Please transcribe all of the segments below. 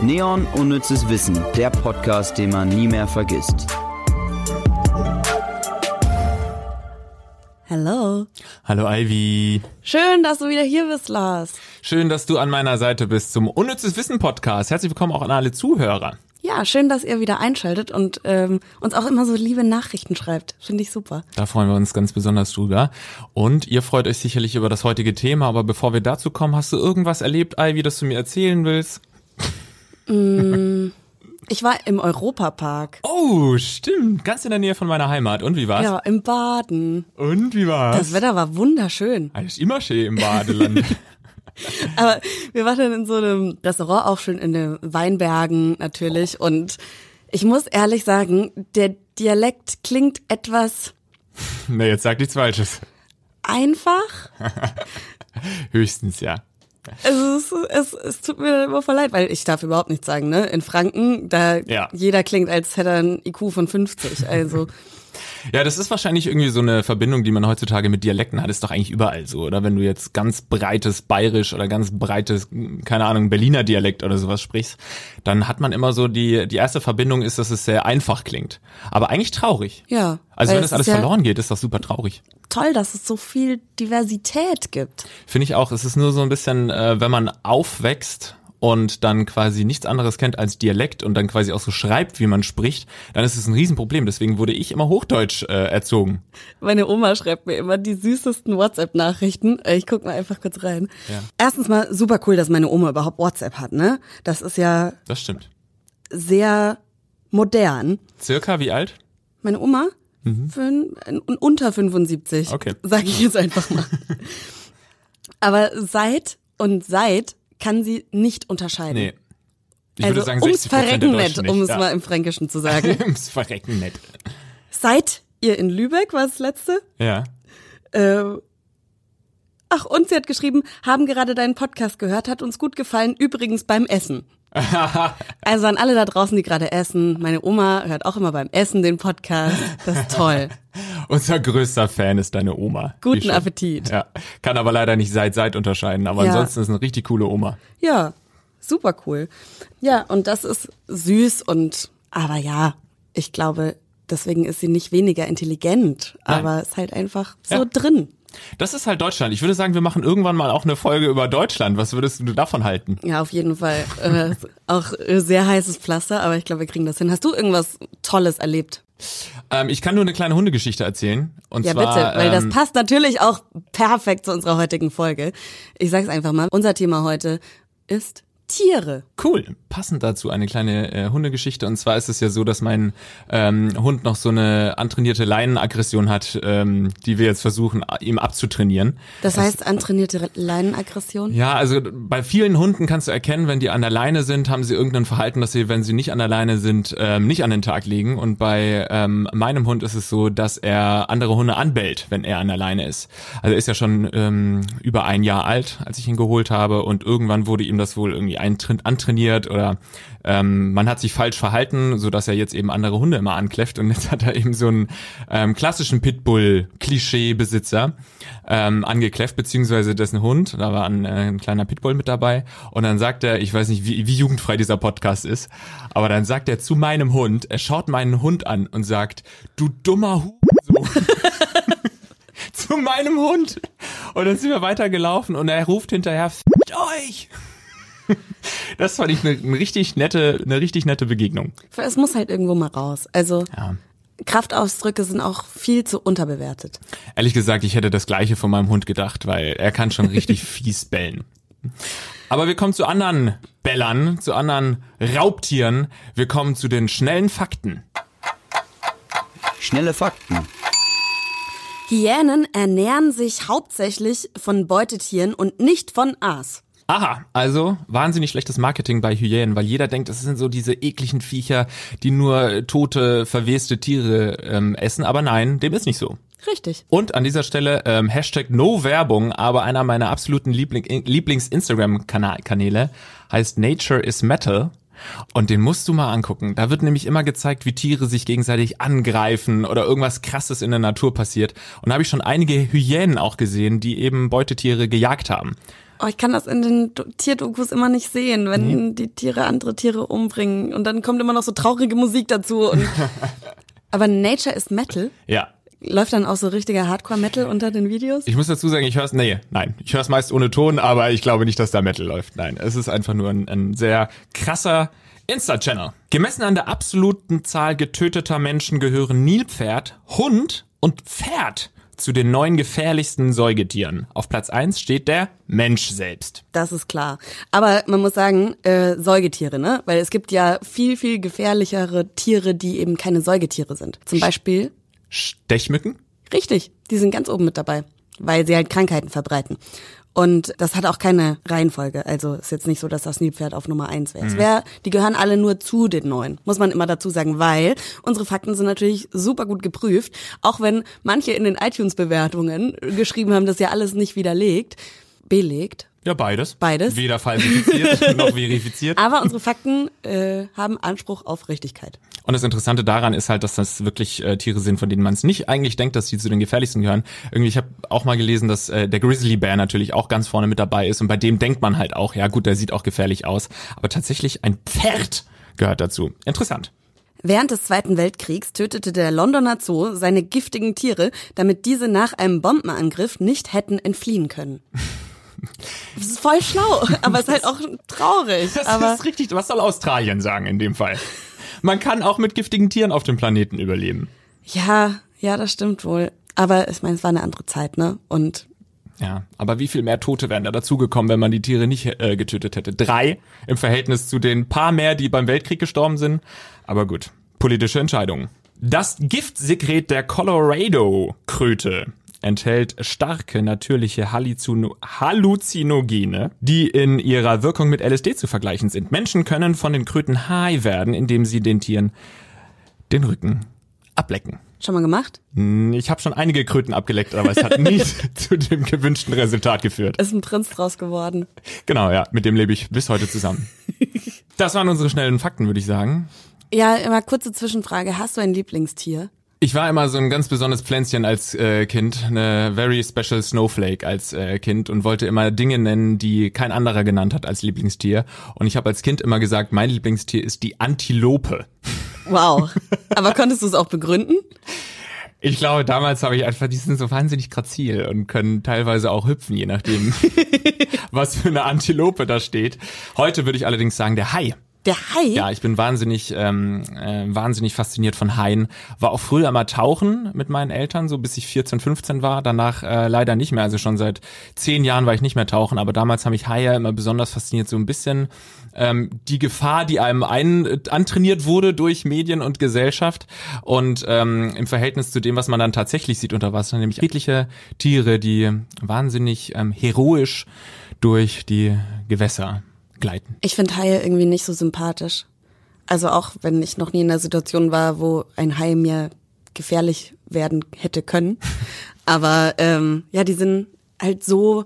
Neon Unnützes Wissen, der Podcast, den man nie mehr vergisst. Hallo. Hallo Ivy. Schön, dass du wieder hier bist, Lars. Schön, dass du an meiner Seite bist zum Unnützes Wissen Podcast. Herzlich willkommen auch an alle Zuhörer. Ja, schön, dass ihr wieder einschaltet und ähm, uns auch immer so liebe Nachrichten schreibt. Finde ich super. Da freuen wir uns ganz besonders drüber. Und ihr freut euch sicherlich über das heutige Thema, aber bevor wir dazu kommen, hast du irgendwas erlebt, Ivy, das du mir erzählen willst? Mm, ich war im Europapark. Oh, stimmt. Ganz in der Nähe von meiner Heimat. Und wie war's? Ja, im Baden. Und wie war's? Das Wetter war wunderschön. Ist immer schön im Badeland. Aber wir waren dann in so einem Restaurant, auch schön in den Weinbergen natürlich. Und ich muss ehrlich sagen, der Dialekt klingt etwas nee, jetzt sag nichts Falsches. einfach. Höchstens, ja. Es, ist, es, es tut mir immer voll leid, weil ich darf überhaupt nichts sagen, ne? In Franken, da Ja. jeder klingt, als hätte er ein IQ von 50. Also Ja, das ist wahrscheinlich irgendwie so eine Verbindung, die man heutzutage mit Dialekten hat. Ist doch eigentlich überall so, oder? Wenn du jetzt ganz breites Bayerisch oder ganz breites, keine Ahnung, Berliner Dialekt oder sowas sprichst, dann hat man immer so die, die erste Verbindung ist, dass es sehr einfach klingt. Aber eigentlich traurig. ja. Also wenn es das alles ja verloren geht, ist das super traurig. Toll, dass es so viel Diversität gibt. Finde ich auch. Es ist nur so ein bisschen, äh, wenn man aufwächst und dann quasi nichts anderes kennt als Dialekt und dann quasi auch so schreibt, wie man spricht, dann ist es ein Riesenproblem. Deswegen wurde ich immer Hochdeutsch äh, erzogen. Meine Oma schreibt mir immer die süßesten WhatsApp-Nachrichten. Äh, Ich guck mal einfach kurz rein. Ja. Erstens mal super cool, dass meine Oma überhaupt WhatsApp hat, ne? Das ist ja Das stimmt. sehr modern. Circa wie alt? Meine Oma? Fün unter 75. Mhm. Okay. Sag ich jetzt einfach mal. Aber seit und seit kann sie nicht unterscheiden. Nee. Ich also würde sagen ums 60 der Verrecken nett, um es nicht. mal im Fränkischen zu sagen. ums Verrecken nett. Seit ihr in Lübeck war das letzte. Ja. Äh, ach, und sie hat geschrieben, haben gerade deinen Podcast gehört, hat uns gut gefallen, übrigens beim Essen. Also an alle da draußen, die gerade essen. Meine Oma hört auch immer beim Essen den Podcast. Das ist toll. Unser größter Fan ist deine Oma. Guten Appetit. Ja. Kann aber leider nicht seit seit unterscheiden, aber Ja. ansonsten ist eine richtig coole Oma. Ja, super cool. Ja, und das ist süß und, aber ja, ich glaube, deswegen ist sie nicht weniger intelligent, Nein. aber ist halt einfach so Ja. drin. Das ist halt Deutschland. Ich würde sagen, wir machen irgendwann mal auch eine Folge über Deutschland. Was würdest du davon halten? Ja, auf jeden Fall. Äh, auch sehr heißes Pflaster, aber ich glaube, wir kriegen das hin. Hast du irgendwas Tolles erlebt? Ähm, ich kann nur eine kleine Hundegeschichte erzählen. Und Ja, zwar, bitte, weil das ähm, passt natürlich auch perfekt zu unserer heutigen Folge. Ich sag's einfach mal. Unser Thema heute ist Tiere. Cool. Passend dazu eine kleine äh, Hundegeschichte. Und zwar ist es ja so, dass mein ähm, Hund noch so eine antrainierte Leinenaggression hat, ähm, die wir jetzt versuchen, ihm abzutrainieren. Das heißt, antrainierte Leinenaggression? Ja, also bei vielen Hunden kannst du erkennen, wenn die an der Leine sind, haben sie irgendein Verhalten, das sie, wenn sie nicht an der Leine sind, ähm, nicht an den Tag legen. Und bei ähm, meinem Hund ist es so, dass er andere Hunde anbellt, wenn er an der Leine ist. Also er ist ja schon ähm, über ein Jahr alt, als ich ihn geholt habe. Und irgendwann wurde ihm das wohl irgendwie eintra- antrainiert oder ähm, man hat sich falsch verhalten, so dass er jetzt eben andere Hunde immer ankläfft. Und jetzt hat er eben so einen ähm, klassischen Pitbull-Klischee-Besitzer ähm, angekläfft, beziehungsweise dessen Hund. Da war ein, äh, ein kleiner Pitbull mit dabei. Und dann sagt er, ich weiß nicht, wie, wie jugendfrei dieser Podcast ist, aber dann sagt er zu meinem Hund, er schaut meinen Hund an und sagt, du dummer Hurensohn. zu meinem Hund. Und dann sind wir weitergelaufen und er ruft hinterher, fickt euch! Das fand ich eine, eine richtig nette, eine richtig nette Begegnung. Es muss halt irgendwo mal raus. Also Ja. Kraftausdrücke sind auch viel zu unterbewertet. Ehrlich gesagt, ich hätte das gleiche von meinem Hund gedacht, weil er kann schon richtig fies bellen. Aber wir kommen zu anderen Bellern, zu anderen Raubtieren. Wir kommen zu den schnellen Fakten. Schnelle Fakten. Hyänen ernähren sich hauptsächlich von Beutetieren und nicht von Aas. Aha, also wahnsinnig schlechtes Marketing bei Hyänen, weil jeder denkt, das sind so diese ekligen Viecher, die nur tote, verweste Tiere ähm, essen. Aber nein, dem ist nicht so. Richtig. Und an dieser Stelle ähm, Hashtag No Werbung, aber einer meiner absoluten Liebling Lieblings-Instagram-Kanäle heißt Nature is Metal. Und den musst du mal angucken. Da wird nämlich immer gezeigt, wie Tiere sich gegenseitig angreifen oder irgendwas krasses in der Natur passiert. Und da habe ich schon einige Hyänen auch gesehen, die eben Beutetiere gejagt haben. Oh, ich kann das in den Do- Tierdokus immer nicht sehen, wenn die Tiere andere Tiere umbringen. Und dann kommt immer noch so traurige Musik dazu. Aber Nature is Metal. Ja. Läuft dann auch so richtiger Hardcore-Metal unter den Videos? Ich muss dazu sagen, ich höre es, nee, nein, ich höre es meist ohne Ton, aber ich glaube nicht, dass da Metal läuft. Nein, es ist einfach nur ein, ein sehr krasser Insta-Channel. Gemessen an der absoluten Zahl getöteter Menschen gehören Nilpferd, Hund und Pferd zu den neun gefährlichsten Säugetieren. Auf Platz eins steht der Mensch selbst. Das ist klar. Aber man muss sagen, äh, Säugetiere, ne? Weil es gibt ja viel, viel gefährlichere Tiere, die eben keine Säugetiere sind. Zum Beispiel, Stechmücken? richtig, die sind ganz oben mit dabei, weil sie halt Krankheiten verbreiten. Und das hat auch keine Reihenfolge. Also ist jetzt nicht so, dass das Nilpferd auf Nummer eins wäre. Es wär, die gehören alle nur zu den neun, muss man immer dazu sagen, weil unsere Fakten sind natürlich super gut geprüft. Auch wenn manche in den iTunes-Bewertungen geschrieben haben, dass ja alles nicht widerlegt, belegt. Ja, beides. Beides. Weder falsifiziert noch verifiziert. Aber unsere Fakten äh, haben Anspruch auf Richtigkeit. Und das Interessante daran ist halt, dass das wirklich äh, Tiere sind, von denen man es nicht eigentlich denkt, dass sie zu den gefährlichsten gehören. Irgendwie, ich habe auch mal gelesen, dass äh, der Grizzly Bear natürlich auch ganz vorne mit dabei ist und bei dem denkt man halt auch, ja gut, der sieht auch gefährlich aus, aber tatsächlich ein Pferd gehört dazu. Interessant. Während des Zweiten Weltkriegs tötete der Londoner Zoo seine giftigen Tiere, damit diese nach einem Bombenangriff nicht hätten entfliehen können. Das ist voll schlau, aber es ist halt auch traurig. Das aber ist richtig. Was soll Australien sagen in dem Fall? Man kann auch mit giftigen Tieren auf dem Planeten überleben. ja, ja, das stimmt wohl. Aber ich meine, es war eine andere Zeit, ne? Und Ja, aber wie viel mehr Tote wären da dazugekommen, wenn man die Tiere nicht äh, getötet hätte? Drei im Verhältnis zu den paar mehr, die beim Weltkrieg gestorben sind. Aber gut, politische Entscheidungen. Das Giftsekret der Colorado-Kröte enthält starke natürliche Halluzino Halluzinogene, die in ihrer Wirkung mit LSD zu vergleichen sind. Menschen können von den Kröten high werden, indem sie den Tieren den Rücken ablecken. schon mal gemacht? Ich habe schon einige Kröten abgeleckt, aber es hat nie zu dem gewünschten Resultat geführt. Ist ein Prinz draus geworden. Genau, ja, mit dem lebe ich bis heute zusammen. Das waren unsere schnellen Fakten, würde ich sagen. Ja, immer kurze Zwischenfrage. Hast du ein Lieblingstier? Ich war immer so ein ganz besonderes Pflänzchen als äh, Kind, eine very special Snowflake als äh, Kind und wollte immer Dinge nennen, die kein anderer genannt hat als Lieblingstier. Und ich habe als Kind immer gesagt, mein Lieblingstier ist die Antilope. Wow. Aber konntest du es auch begründen? Ich glaube, damals habe ich einfach, die sind so wahnsinnig grazil und können teilweise auch hüpfen, je nachdem, was für eine Antilope da steht. Heute würde ich allerdings sagen, der Hai. Der Hai? Ja, ich bin wahnsinnig, ähm, äh, wahnsinnig fasziniert von Haien. War auch früher mal tauchen mit meinen Eltern, so bis ich 14, 15 war. Danach äh, leider nicht mehr. Also schon seit zehn Jahren war ich nicht mehr tauchen. Aber damals haben mich Haie immer besonders fasziniert. So ein bisschen ähm, die Gefahr, die einem ein, äh, antrainiert wurde durch Medien und Gesellschaft. Und ähm, im Verhältnis zu dem, was man dann tatsächlich sieht unter Wasser, nämlich friedliche Tiere, die wahnsinnig ähm, heroisch durch die Gewässer gleiten. Ich finde Haie irgendwie nicht so sympathisch. Also auch wenn ich noch nie in einer Situation war, wo ein Hai mir gefährlich werden hätte können. Aber ähm, ja, die sind halt so,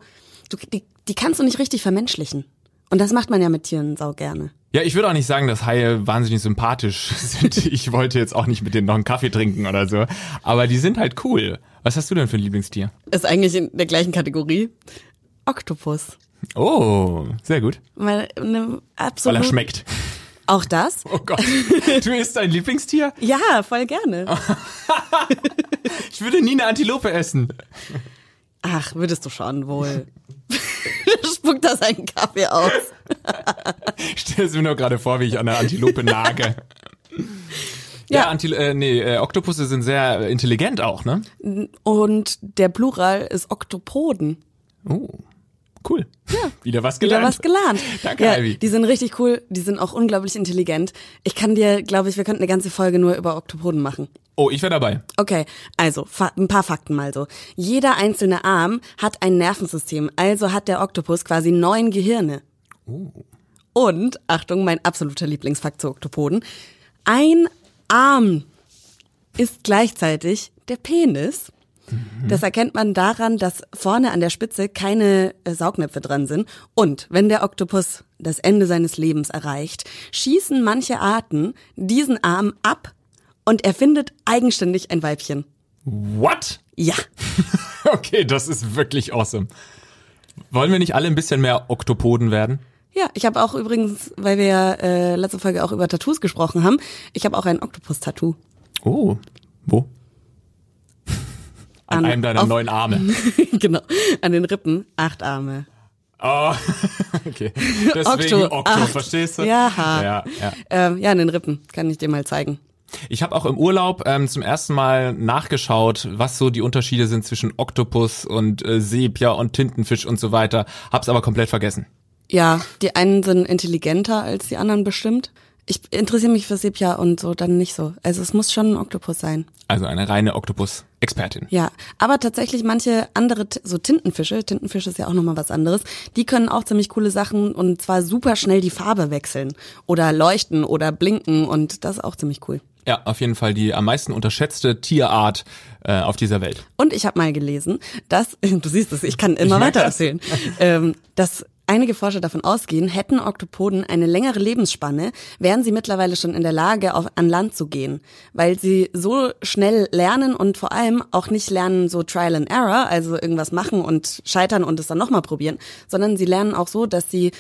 du, die, die kannst du nicht richtig vermenschlichen. Und das macht man ja mit Tieren sau gerne. Ja, ich würde auch nicht sagen, dass Haie wahnsinnig sympathisch sind. Ich wollte jetzt auch nicht mit denen noch einen Kaffee trinken oder so. Aber die sind halt cool. Was hast du denn für ein Lieblingstier? Ist eigentlich in der gleichen Kategorie. Oktopus. Oh, sehr gut. Weil eine Weil absolut. er schmeckt. Auch das? Oh Gott. Du isst dein Lieblingstier? Ja, voll gerne. Ich würde nie eine Antilope essen. Ach, würdest du schon wohl. Spuckt das einen Kaffee aus. Ich stelle es mir nur gerade vor, wie ich an einer Antilope nage. Ja, Ja. Antil äh, nee, äh, Oktopusse sind sehr intelligent auch, ne? Und der Plural ist Oktopoden. Oh, cool. Ja. Wieder was Wieder gelernt. was gelernt. Danke, ja, Ivy. Die sind richtig cool, die sind auch unglaublich intelligent. Ich kann dir, glaube ich, wir könnten eine ganze Folge nur über Oktopoden machen. Oh, ich wäre dabei. Okay, also ein paar Fakten mal so. Jeder einzelne Arm hat ein Nervensystem, also hat der Oktopus quasi neun Gehirne. Und, Achtung, mein absoluter Lieblingsfakt zu Oktopoden, ein Arm ist gleichzeitig der Penis. Das erkennt man daran, dass vorne an der Spitze keine äh, Saugnäpfe dran sind. Und wenn der Oktopus das Ende seines Lebens erreicht, schießen manche Arten diesen Arm ab und er findet eigenständig ein Weibchen. What? Ja. Okay, das ist wirklich awesome. Wollen wir nicht alle ein bisschen mehr Oktopoden werden? Ja, ich habe auch übrigens, weil wir ja äh, letzte Folge auch über Tattoos gesprochen haben, ich habe auch ein Oktopus-Tattoo. Oh, wo? An, an einem deiner neun Arme. genau, an den Rippen, acht Arme. Oh, okay. Deswegen Okto, Okto verstehst du? Ja, ja, ja. Ähm, ja, an den Rippen, kann ich dir mal zeigen. Ich habe auch im Urlaub ähm, zum ersten Mal nachgeschaut, was so die Unterschiede sind zwischen Oktopus und äh, Sepia und Tintenfisch und so weiter. Hab's aber komplett vergessen. Ja, die einen sind intelligenter als die anderen bestimmt. Ich interessiere mich für Sepia und so dann nicht so. Also es muss schon ein Oktopus sein. Also eine reine Oktopus-Expertin. Ja, aber tatsächlich manche andere, so Tintenfische, Tintenfisch ist ja auch nochmal was anderes, die können auch ziemlich coole Sachen und zwar super schnell die Farbe wechseln oder leuchten oder blinken und das ist auch ziemlich cool. Ja, auf jeden Fall die am meisten unterschätzte Tierart äh, auf dieser Welt. Und ich habe mal gelesen, dass, du siehst es, ich kann immer ich weiter erzählen, ähm, dass Einige Forscher davon ausgehen, hätten Oktopoden eine längere Lebensspanne, wären sie mittlerweile schon in der Lage, auf, an Land zu gehen, weil sie so schnell lernen und vor allem auch nicht lernen so Trial and Error, also irgendwas machen und scheitern und es dann nochmal probieren, sondern sie lernen auch so, dass sie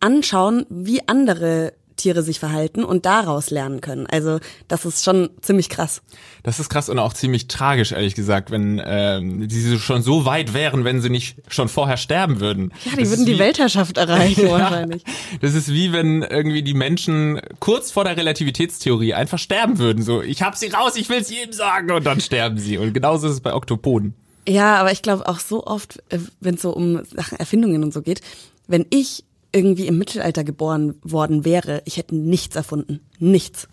anschauen, wie andere Tiere sich verhalten und daraus lernen können. Also das ist schon ziemlich krass. Das ist krass und auch ziemlich tragisch, ehrlich gesagt, wenn äh, die schon so weit wären, wenn sie nicht schon vorher sterben würden. Ja, die das würden die wie, Weltherrschaft erreichen ja, wahrscheinlich. Das ist wie wenn irgendwie die Menschen kurz vor der Relativitätstheorie einfach sterben würden. So, ich hab sie raus, ich will's jedem sagen und dann sterben sie. Und genauso ist es bei Oktopoden. Ja, aber ich glaube auch so oft, äh, wenn es so um Sachen Erfindungen und so geht, wenn ich irgendwie im Mittelalter geboren worden wäre, ich hätte nichts erfunden. Nichts.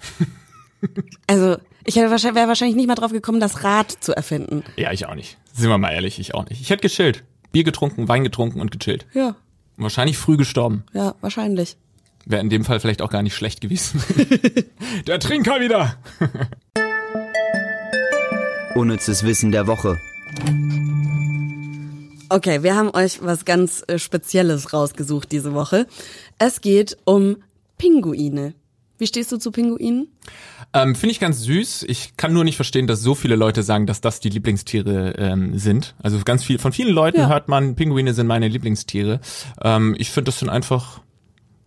also, ich wäre wahrscheinlich nicht mal drauf gekommen, das Rad zu erfinden. Ja, ich auch nicht. Sind wir mal ehrlich, ich auch nicht. Ich hätte gechillt. Bier getrunken, Wein getrunken und gechillt. Ja. Wahrscheinlich früh gestorben. Ja, wahrscheinlich. Wäre in dem Fall vielleicht auch gar nicht schlecht gewesen. der Trinker wieder. Unnützes Wissen der Woche. Okay, wir haben euch was ganz äh, Spezielles rausgesucht diese Woche. Es geht um Pinguine. Wie stehst du zu Pinguinen? Ähm, Finde ich ganz süß. Ich kann nur nicht verstehen, dass so viele Leute sagen, dass das die Lieblingstiere ähm, sind. Also ganz viel von vielen Leuten ja. hört man, Pinguine sind meine Lieblingstiere. Ähm, ich finde, das sind einfach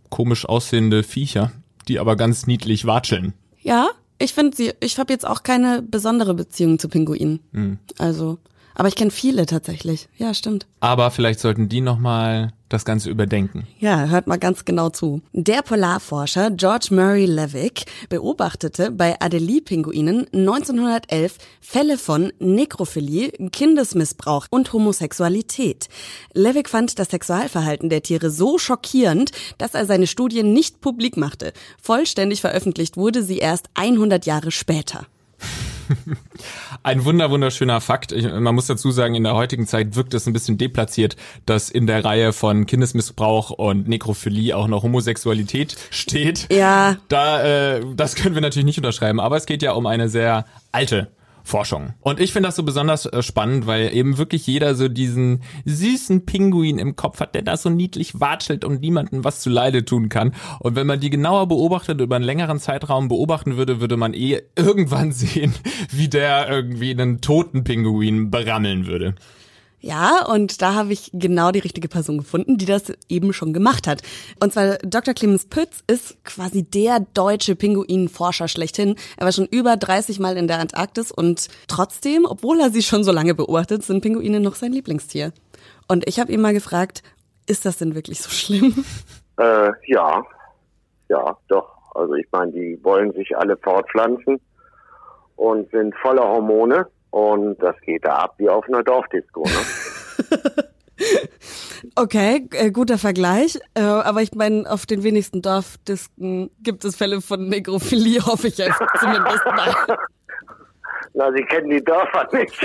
komisch aussehende Viecher, die aber ganz niedlich watscheln. Ja, ich finde sie. Ich habe jetzt auch keine besondere Beziehung zu Pinguinen. Mhm. Also aber ich kenne viele tatsächlich. Ja, stimmt. Aber vielleicht sollten die nochmal das Ganze überdenken. Ja, hört mal ganz genau zu. Der Polarforscher George Murray Levick beobachtete bei Adelie-Pinguinen 1911 Fälle von Nekrophilie, Kindesmissbrauch und Homosexualität. Levick fand das Sexualverhalten der Tiere so schockierend, dass er seine Studien nicht publik machte. Vollständig veröffentlicht wurde sie erst 100 Jahre später. Ein wunder wunderschöner Fakt. Ich, man muss dazu sagen, in der heutigen Zeit wirkt es ein bisschen deplatziert, dass in der Reihe von Kindesmissbrauch und Nekrophilie auch noch Homosexualität steht. Ja. Da, äh, das können wir natürlich nicht unterschreiben, aber es geht ja um eine sehr alte Forschung. Und ich finde das so besonders äh, spannend, weil eben wirklich jeder so diesen süßen Pinguin im Kopf hat, der da so niedlich watschelt und niemandem was zu Leide tun kann. Und wenn man die genauer beobachtet, über einen längeren Zeitraum beobachten würde, würde man eh irgendwann sehen, wie der irgendwie einen toten Pinguin berammeln würde. Ja, und da habe ich genau die richtige Person gefunden, die das eben schon gemacht hat. Und zwar Dr. Clemens Pütz ist quasi der deutsche Pinguinforscher schlechthin. Er war schon über 30 Mal in der Antarktis und trotzdem, obwohl er sie schon so lange beobachtet, sind Pinguine noch sein Lieblingstier. Und ich habe ihn mal gefragt, ist das denn wirklich so schlimm? Äh, ja, ja, doch. Also ich meine, die wollen sich alle fortpflanzen und sind voller Hormone. Und das geht da ab wie auf einer Dorfdisco, ne? Okay, äh, guter Vergleich. Äh, aber ich meine, auf den wenigsten Dorfdisken gibt es Fälle von Negrophilie, hoffe ich jetzt zumindest mal. Na, Sie kennen die Dörfer nicht.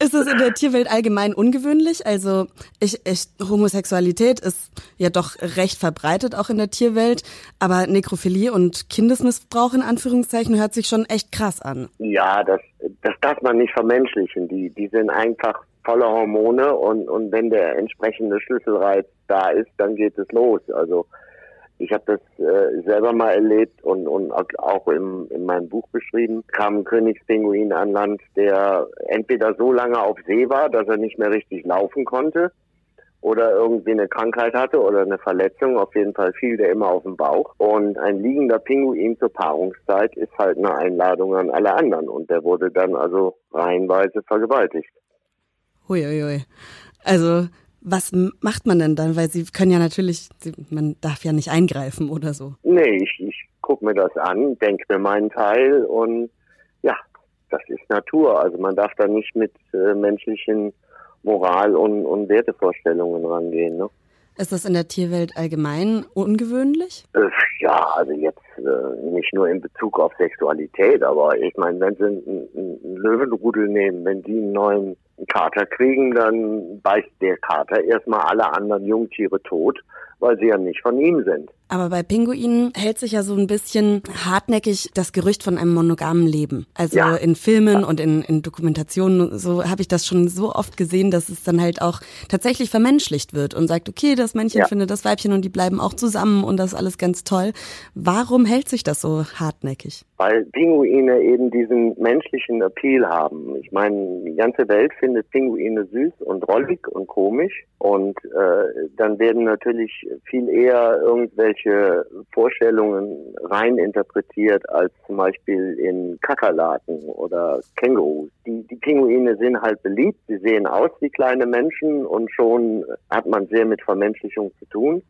ist es in der Tierwelt allgemein ungewöhnlich? Also ich, ich, Homosexualität ist ja doch recht verbreitet auch in der Tierwelt, aber Nekrophilie und Kindesmissbrauch in Anführungszeichen hört sich schon echt krass an. Ja, das, das darf man nicht vermenschlichen. Die, die sind einfach voller Hormone und, und wenn der entsprechende Schlüsselreiz da ist, dann geht es los. Also Ich habe das äh, selber mal erlebt und, und auch im, in meinem Buch beschrieben. Kam ein Königspinguin an Land, der entweder so lange auf See war, dass er nicht mehr richtig laufen konnte oder irgendwie eine Krankheit hatte oder eine Verletzung. Auf jeden Fall fiel der immer auf den Bauch. Und ein liegender Pinguin zur Paarungszeit ist halt eine Einladung an alle anderen. Und der wurde dann also reihenweise vergewaltigt. Huiuiui. Also was macht man denn dann? Weil sie können ja natürlich, man darf ja nicht eingreifen oder so. Nee, ich, ich gucke mir das an, denke mir meinen Teil und ja, das ist Natur. Also man darf da nicht mit äh, menschlichen Moral- und, und Wertevorstellungen rangehen. Ne? Ist das in der Tierwelt allgemein ungewöhnlich? Äh, ja, also jetzt äh, nicht nur in Bezug auf Sexualität, aber ich meine, wenn sie einen, einen Löwenrudel nehmen, wenn die einen neuen Kater kriegen, dann beißt der Kater erstmal alle anderen Jungtiere tot, weil sie ja nicht von ihm sind. Aber bei Pinguinen hält sich ja so ein bisschen hartnäckig das Gerücht von einem monogamen Leben. Also ja. in Filmen ja. und in, in Dokumentationen, so habe ich das schon so oft gesehen, dass es dann halt auch tatsächlich vermenschlicht wird und sagt, okay, das Männchen ja. findet das Weibchen und die bleiben auch zusammen und das ist alles ganz toll. Warum hält sich das so hartnäckig? Weil Pinguine eben diesen menschlichen Appeal haben. Ich meine, die ganze Welt findet Pinguine süß und rollig und komisch und äh, dann werden natürlich viel eher irgendwelche Vorstellungen rein interpretiert als zum Beispiel in Kakerlaken oder Kängurus. Die, die Pinguine sind halt beliebt, sie sehen aus wie kleine Menschen und schon hat man sehr mit Vermenschlichung zu tun.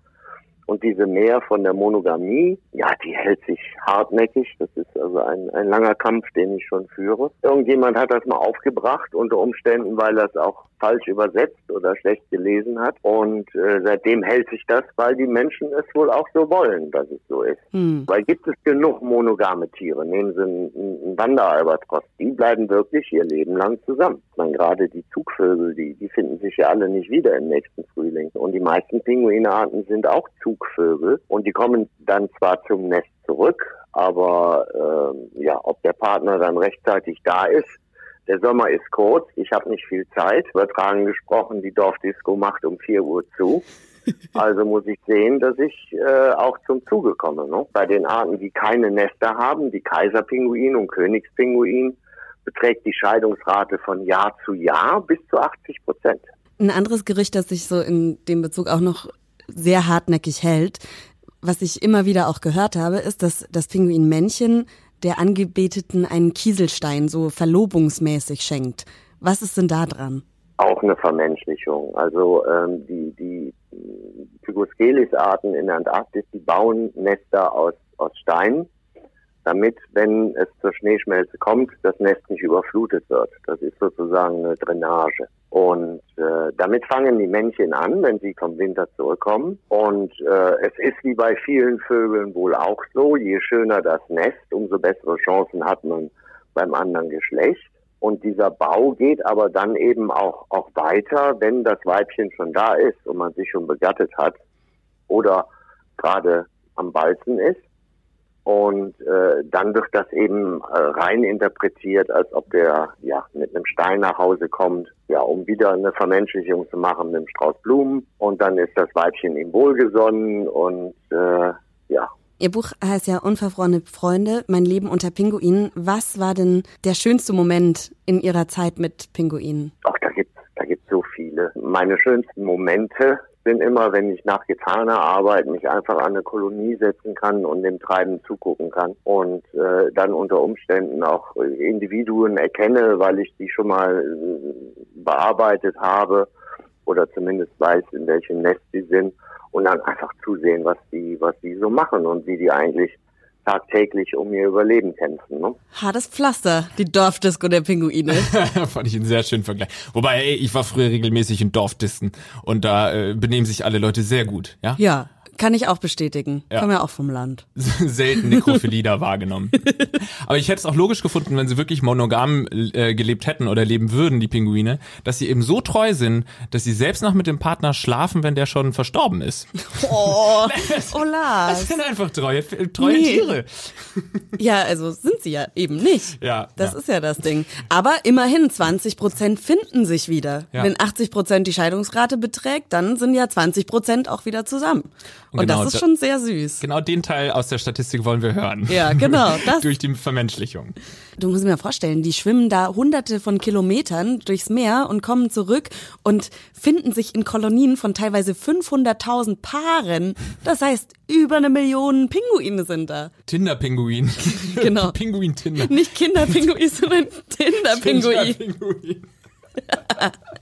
Und diese Mehr von der Monogamie, ja, die hält sich hartnäckig. Das ist also ein, ein langer Kampf, den ich schon führe. Irgendjemand hat das mal aufgebracht, unter Umständen, weil es auch falsch übersetzt oder schlecht gelesen hat. Und äh, seitdem hält sich das, weil die Menschen es wohl auch so wollen, dass es so ist. Hm. Weil gibt es genug monogame Tiere. Nehmen Sie einen, einen Wanderalbatros. Die bleiben wirklich ihr Leben lang zusammen. Ich meine, gerade die Zugvögel, die, die finden sich ja alle nicht wieder im nächsten Frühling. Und die meisten Pinguinarten sind auch Zugvögel. Und die kommen dann zwar zum Nest zurück, aber äh, ja, ob der Partner dann rechtzeitig da ist, der Sommer ist kurz, ich habe nicht viel Zeit. Übertragen gesprochen, die Dorfdisco macht um 4 Uhr zu. Also muss ich sehen, dass ich äh, auch zum Zuge komme. Ne? Bei den Arten, die keine Nester haben, die Kaiserpinguin und Königspinguin, beträgt die Scheidungsrate von Jahr zu Jahr bis zu 80 Prozent. Ein anderes Gerücht, das sich so in dem Bezug auch noch sehr hartnäckig hält, was ich immer wieder auch gehört habe, ist, dass das Pinguinmännchen der Angebeteten einen Kieselstein so verlobungsmäßig schenkt. Was ist denn da dran? Auch eine Vermenschlichung. Also ähm, die, die Pygoscelis-Arten in der Antarktis, die bauen Nester aus, aus Steinen, damit, wenn es zur Schneeschmelze kommt, das Nest nicht überflutet wird. Das ist sozusagen eine Drainage. Und äh, damit fangen die Männchen an, wenn sie vom Winter zurückkommen. Und äh, es ist wie bei vielen Vögeln wohl auch so, je schöner das Nest, umso bessere Chancen hat man beim anderen Geschlecht. Und dieser Bau geht aber dann eben auch, auch weiter, wenn das Weibchen schon da ist und man sich schon begattet hat oder gerade am Balzen ist. Und äh, dann wird das eben äh, rein interpretiert, als ob der ja mit einem Stein nach Hause kommt, ja, um wieder eine Vermenschlichung zu machen mit einem Strauß Blumen. Und dann ist das Weibchen ihm wohlgesonnen und äh, ja. Ihr Buch heißt ja Unverfrorene Freunde, mein Leben unter Pinguinen. Was war denn der schönste Moment in Ihrer Zeit mit Pinguinen? Ach, da gibt's, da gibt's so viele. Meine schönsten Momente bin immer, wenn ich nach getaner Arbeit mich einfach an eine Kolonie setzen kann und dem Treiben zugucken kann und äh, dann unter Umständen auch Individuen erkenne, weil ich die schon mal äh, bearbeitet habe oder zumindest weiß, in welchem Nest sie sind und dann einfach zusehen, was die, was die so machen und wie die eigentlich tagtäglich um ihr Überleben kämpfen. Ne? Hartes Pflaster, die Dorfdisco der Pinguine. Fand ich einen sehr schönen Vergleich. Wobei, ey, ich war früher regelmäßig in Dorfdisten und da äh, benehmen sich alle Leute sehr gut, ja? Ja, kann ich auch bestätigen. Ja. Komme ja auch vom Land. Selten Nekrophilie da wahrgenommen. Aber ich hätte es auch logisch gefunden, wenn sie wirklich monogam äh, gelebt hätten oder leben würden, die Pinguine, dass sie eben so treu sind, dass sie selbst noch mit dem Partner schlafen, wenn der schon verstorben ist. Oh, oh Lars. Das sind einfach treue, treue nee. Tiere. Ja, also sind sie ja eben nicht. Ja. Das ja. ist ja das Ding. Aber immerhin 20 Prozent finden sich wieder. Ja. Wenn 80 Prozent die Scheidungsrate beträgt, dann sind ja 20 Prozent auch wieder zusammen. Und genau, das ist schon sehr süß. Genau den Teil aus der Statistik wollen wir hören. Ja, genau. Das, Durch die Vermenschlichung. du musst mal vorstellen, die schwimmen da hunderte von Kilometern durchs Meer und kommen zurück und finden sich in Kolonien von teilweise 500.000 Paaren. Das heißt, über eine Million Pinguine sind da. Tinder-Pinguin. Genau. Pinguin-Tinder. Nicht Kinderpinguin, sondern Tinder-Pinguin. Tinder-Pinguin.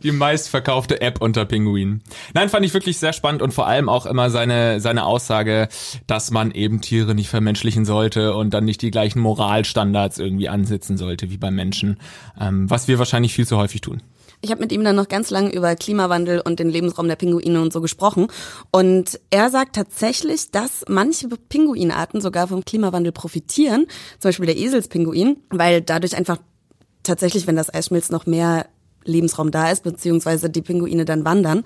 Die meistverkaufte App unter Pinguinen. Nein, fand ich wirklich sehr spannend und vor allem auch immer seine, seine Aussage, dass man eben Tiere nicht vermenschlichen sollte und dann nicht die gleichen Moralstandards irgendwie ansetzen sollte wie beim Menschen, ähm, was wir wahrscheinlich viel zu häufig tun. Ich habe mit ihm dann noch ganz lange über Klimawandel und den Lebensraum der Pinguine und so gesprochen. Und er sagt tatsächlich, dass manche Pinguinarten sogar vom Klimawandel profitieren. Zum Beispiel der Eselspinguin, weil dadurch einfach tatsächlich, wenn das Eis schmilzt, noch mehr Lebensraum da ist, beziehungsweise die Pinguine dann wandern.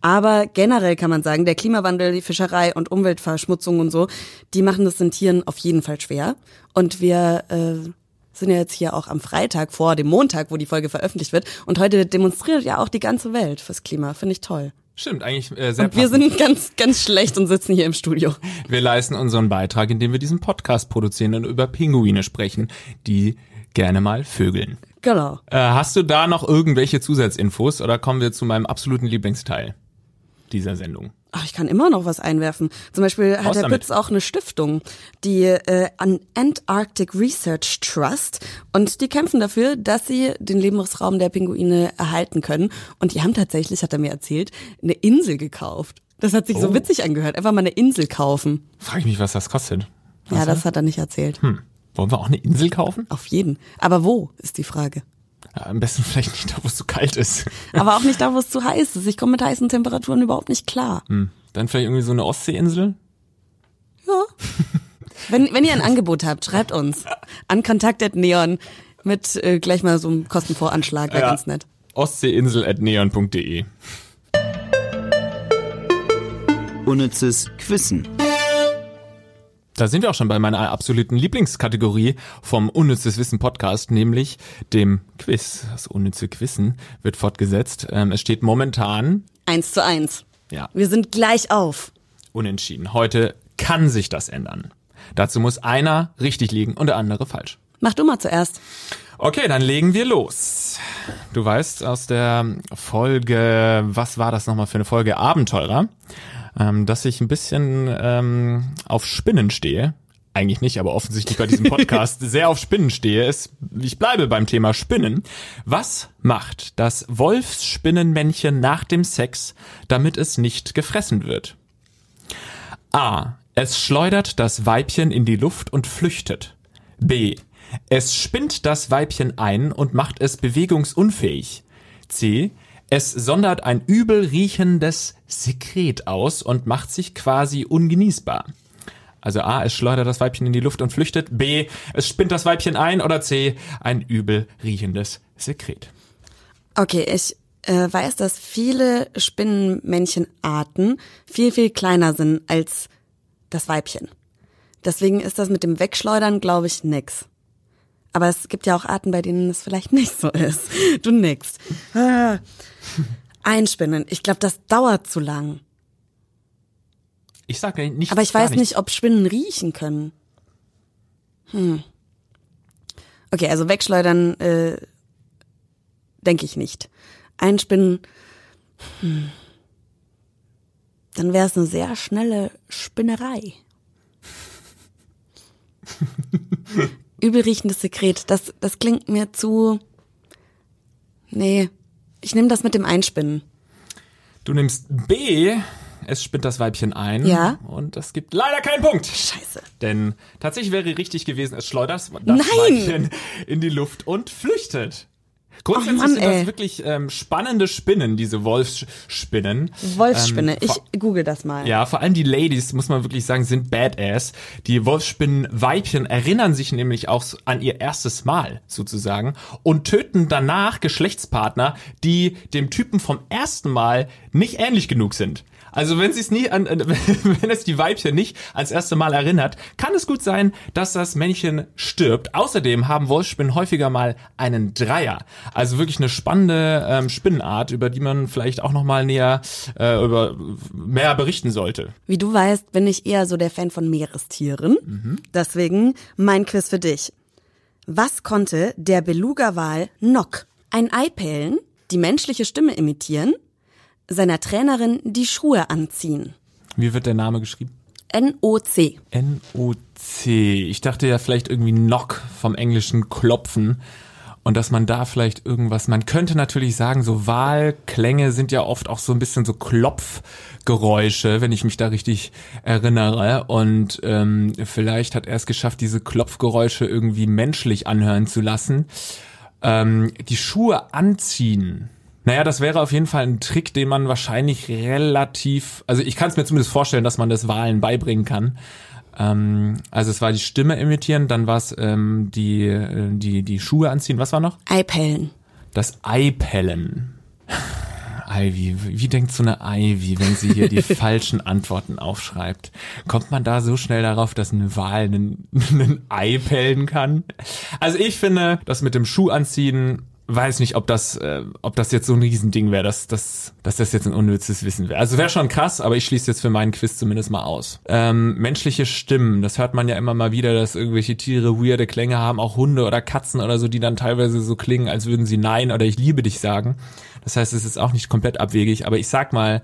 Aber generell kann man sagen, der Klimawandel, die Fischerei und Umweltverschmutzung und so, die machen es den Tieren auf jeden Fall schwer. Und wir äh, sind ja jetzt hier auch am Freitag vor dem Montag, wo die Folge veröffentlicht wird. Und heute demonstriert ja auch die ganze Welt fürs Klima. Finde ich toll. Stimmt, eigentlich äh, sehr Und wir passend. sind ganz, ganz schlecht und sitzen hier im Studio. Wir leisten unseren Beitrag, indem wir diesen Podcast produzieren und über Pinguine sprechen, die gerne mal vögeln. Genau. Äh, hast du da noch irgendwelche Zusatzinfos oder kommen wir zu meinem absoluten Lieblingsteil dieser Sendung? Ach, ich kann immer noch was einwerfen. Zum Beispiel hat Raus der damit. Pütz auch eine Stiftung, die äh, an Antarctic Research Trust und die kämpfen dafür, dass sie den Lebensraum der Pinguine erhalten können. Und die haben tatsächlich, hat er mir erzählt, eine Insel gekauft. Das hat sich so Oh. witzig angehört. Einfach mal eine Insel kaufen. Frage ich mich, was das kostet. ja, das hat er nicht erzählt. Hm. Wollen wir auch eine Insel kaufen? Auf jeden. Aber wo, ist die Frage. Ja, am besten vielleicht nicht da, wo es so kalt ist. Aber auch nicht da, wo es zu heiß ist. Ich komme mit heißen Temperaturen überhaupt nicht klar. Hm. Dann vielleicht irgendwie so eine Ostseeinsel? Ja. Wenn, wenn ihr ein Angebot habt, schreibt uns an kontakt.neon mit äh, gleich mal so einem Kostenvoranschlag, wäre Ja. ganz nett. Ostseeinsel.neon.de Unnützes Quissen. Da sind wir auch schon bei meiner absoluten Lieblingskategorie vom Unnützes Wissen Podcast, nämlich dem Quiz. Das unnütze Quizzen wird fortgesetzt. Ähm, es steht momentan, Eins zu eins. ja, Wir sind gleich auf. unentschieden. Heute kann sich das ändern. Dazu muss einer richtig liegen und der andere falsch. Mach du mal zuerst. Okay, dann legen wir los. Du weißt aus der Folge, was war das nochmal für eine Folge? Abenteurer, ähm, dass ich ein bisschen ähm, auf Spinnen stehe. Eigentlich nicht, aber offensichtlich bei diesem Podcast sehr auf Spinnen stehe. Es, ich bleibe beim Thema Spinnen. Was macht das Wolfsspinnenmännchen nach dem Sex, damit es nicht gefressen wird? A. Es schleudert das Weibchen in die Luft und flüchtet. B. Es spinnt das Weibchen ein und macht es bewegungsunfähig. C. Es sondert ein übel riechendes Sekret aus und macht sich quasi ungenießbar. Also A, es schleudert das Weibchen in die Luft und flüchtet. B, es spinnt das Weibchen ein. Oder C, ein übel riechendes Sekret. Okay, ich äh, weiß, dass viele Spinnenmännchenarten viel, viel kleiner sind als das Weibchen. Deswegen ist das mit dem Wegschleudern, glaube ich, nix. Aber es gibt ja auch Arten, bei denen es vielleicht nicht so ist. Du nix. Ah. Einspinnen. Ich glaube, das dauert zu lang. Ich sage nicht. Aber ich weiß nichts. nicht, ob Spinnen riechen können. Hm. Okay, also wegschleudern äh, denke ich nicht. Einspinnen, hm. dann wäre es eine sehr schnelle Spinnerei. Übelriechendes Sekret, das, das klingt mir zu... Nee, ich nehme das mit dem Einspinnen. Du nimmst B, es spinnt das Weibchen ein. Ja. Und das gibt leider keinen Punkt. Scheiße. Denn tatsächlich wäre richtig gewesen, es schleudert das Nein! Weibchen in die Luft und flüchtet. Grundsätzlich Mann, sind das ey. wirklich ähm, spannende Spinnen, diese Wolfsspinnen. Wolfsspinne, Ähm, ich google das mal. ja, vor allem die Ladies, muss man wirklich sagen, sind badass. Die Wolfsspinnenweibchen erinnern sich nämlich auch an ihr erstes Mal sozusagen und töten danach Geschlechtspartner, die dem Typen vom ersten Mal nicht ähnlich genug sind. Also wenn sie es nie an, wenn es die Weibchen nicht ans erste Mal erinnert, kann es gut sein, dass das Männchen stirbt. Außerdem haben Wolfsspinnen häufiger mal einen Dreier. Also wirklich eine spannende ähm, Spinnenart, über die man vielleicht auch nochmal näher äh, über mehr berichten sollte. Wie du weißt, bin ich eher so der Fan von Meerestieren. Mhm. Deswegen mein Quiz für dich. Was konnte der Beluga-Wal Nock? Ein Ei pellen, die menschliche Stimme imitieren, seiner Trainerin die Schuhe anziehen. Wie wird der Name geschrieben? N-O-C. N-O-C. Ich dachte ja vielleicht irgendwie Knock vom englischen Klopfen. Und dass man da vielleicht irgendwas, man könnte natürlich sagen, so Wahlklänge sind ja oft auch so ein bisschen so Klopfgeräusche, wenn ich mich da richtig erinnere. Und ähm, vielleicht hat er es geschafft, diese Klopfgeräusche irgendwie menschlich anhören zu lassen. Ähm, die Schuhe anziehen. Naja, das wäre auf jeden Fall ein Trick, den man wahrscheinlich relativ, also ich kann es mir zumindest vorstellen, dass man das Wahlen beibringen kann. Ähm, also es war die Stimme imitieren, dann war es ähm, die, äh, die, die Schuhe anziehen. Was war noch? Ei pellen. Das Eipellen. Ivy, wie denkt so eine Ivy, wenn sie hier die falschen Antworten aufschreibt? Kommt man da so schnell darauf, dass eine Wahl einen, einen Ei pellen kann? Also ich finde, das mit dem Schuh anziehen weiß nicht, ob das, äh, ob das jetzt so ein Riesending wäre, dass, dass, dass das jetzt ein unnützes Wissen wäre. Also wäre schon krass, aber ich schließe jetzt für meinen Quiz zumindest mal aus. Ähm, menschliche Stimmen, das hört man ja immer mal wieder, dass irgendwelche Tiere weirde Klänge haben, auch Hunde oder Katzen oder so, die dann teilweise so klingen, als würden sie Nein oder ich liebe dich sagen. Das heißt, es ist auch nicht komplett abwegig, aber ich sag mal,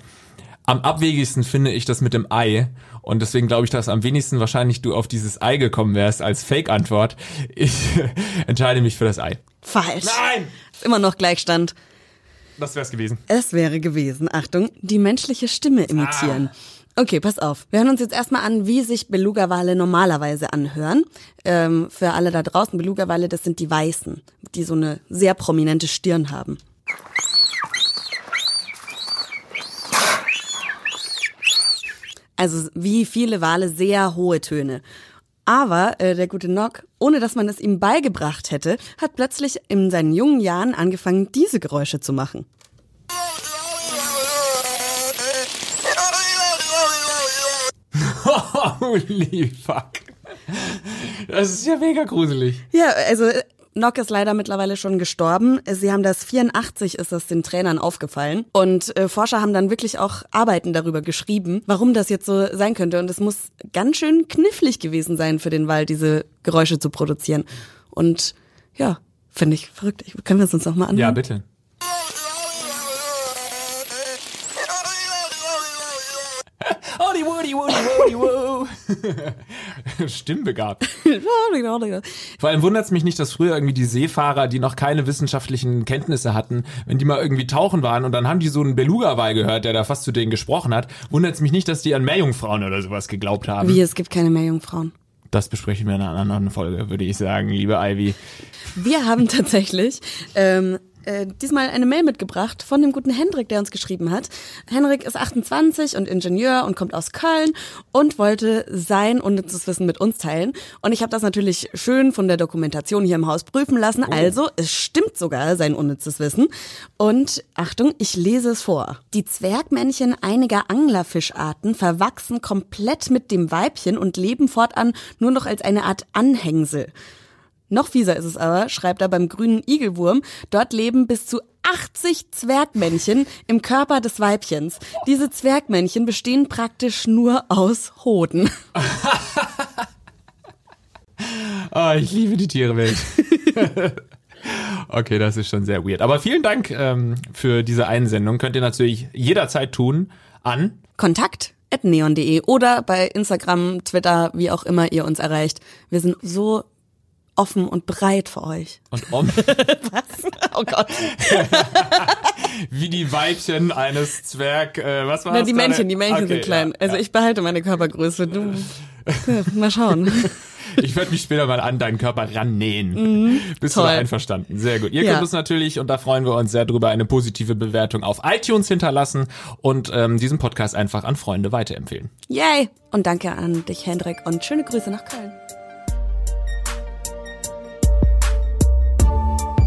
am abwegigsten finde ich das mit dem Ei. Und deswegen glaube ich, dass am wenigsten wahrscheinlich du auf dieses Ei gekommen wärst als Fake-Antwort. Ich entscheide mich für das Ei. Falsch. Nein! Ist immer noch Gleichstand. Das wär's gewesen. Es wäre gewesen, Achtung, die menschliche Stimme imitieren. Okay, pass auf. Wir hören uns jetzt erstmal an, wie sich Beluga-Wale normalerweise anhören. Ähm, für alle da draußen, Beluga-Wale, das sind die Weißen, die so eine sehr prominente Stirn haben. Also wie viele Wale sehr hohe Töne. Aber äh, der gute Nock, ohne dass man es ihm beigebracht hätte, hat plötzlich in seinen jungen Jahren angefangen, diese Geräusche zu machen. Holy fuck. Das ist ja mega gruselig. Ja, also äh, Nock ist leider mittlerweile schon gestorben. Sie haben das 84 ist das den Trainern aufgefallen und äh, Forscher haben dann wirklich auch Arbeiten darüber geschrieben, warum das jetzt so sein könnte und es muss ganz schön knifflig gewesen sein für den Wald diese Geräusche zu produzieren. Und ja, finde ich verrückt. Ich, können wir es uns noch mal anhören? Ja, bitte. Woody, Woody, Woody, Woody, Stimmbegabt. Vor allem wundert es mich nicht, dass früher irgendwie die Seefahrer, die noch keine wissenschaftlichen Kenntnisse hatten, wenn die mal irgendwie tauchen waren und dann haben die so einen Beluga-Wal gehört, der da fast zu denen gesprochen hat, wundert es mich nicht, dass die an Meerjungfrauen oder sowas geglaubt haben. Wie, es gibt keine Meerjungfrauen. Das besprechen wir in einer anderen Folge, würde ich sagen, liebe Ivy. Wir haben tatsächlich ähm, äh, diesmal eine Mail mitgebracht von dem guten Hendrik, der uns geschrieben hat. Henrik ist 28 und Ingenieur und kommt aus Köln und wollte sein unnützes Wissen mit uns teilen. Und ich habe das natürlich schön von der Dokumentation hier im Haus prüfen lassen. Also, es stimmt sogar sein unnützes Wissen. Und Achtung, ich lese es vor. Die Zwergmännchen einiger Anglerfischarten verwachsen komplett mit dem Weibchen und leben fortan nur noch als eine Art Anhängsel. Noch fieser ist es aber, schreibt er beim grünen Igelwurm, dort leben bis zu 80 Zwergmännchen im Körper des Weibchens. Diese Zwergmännchen bestehen praktisch nur aus Hoden. Oh, ich liebe die Tierwelt. okay, das ist schon sehr weird. Aber vielen Dank ähm, für diese Einsendung. Könnt ihr natürlich jederzeit tun an Kontakt at neon.de oder bei Instagram, Twitter, wie auch immer ihr uns erreicht. Wir sind so offen und bereit für euch. und om. Was? Oh Gott. Wie die Weibchen eines Zwerg, äh, was war Na, das die gerade? Männchen, die Männchen Okay, sind klein. ja, also ja. ich behalte meine Körpergröße. Du, ja, mal schauen. Ich werde mich später mal an deinen Körper rannähen. Bist du Mhm. toll. da einverstanden? Sehr gut. Ihr Ja. könnt uns natürlich, und da freuen wir uns sehr drüber, eine positive Bewertung auf iTunes hinterlassen und ähm, diesen Podcast einfach an Freunde weiterempfehlen. Yay! Und danke an dich, Hendrik, und schöne Grüße nach Köln.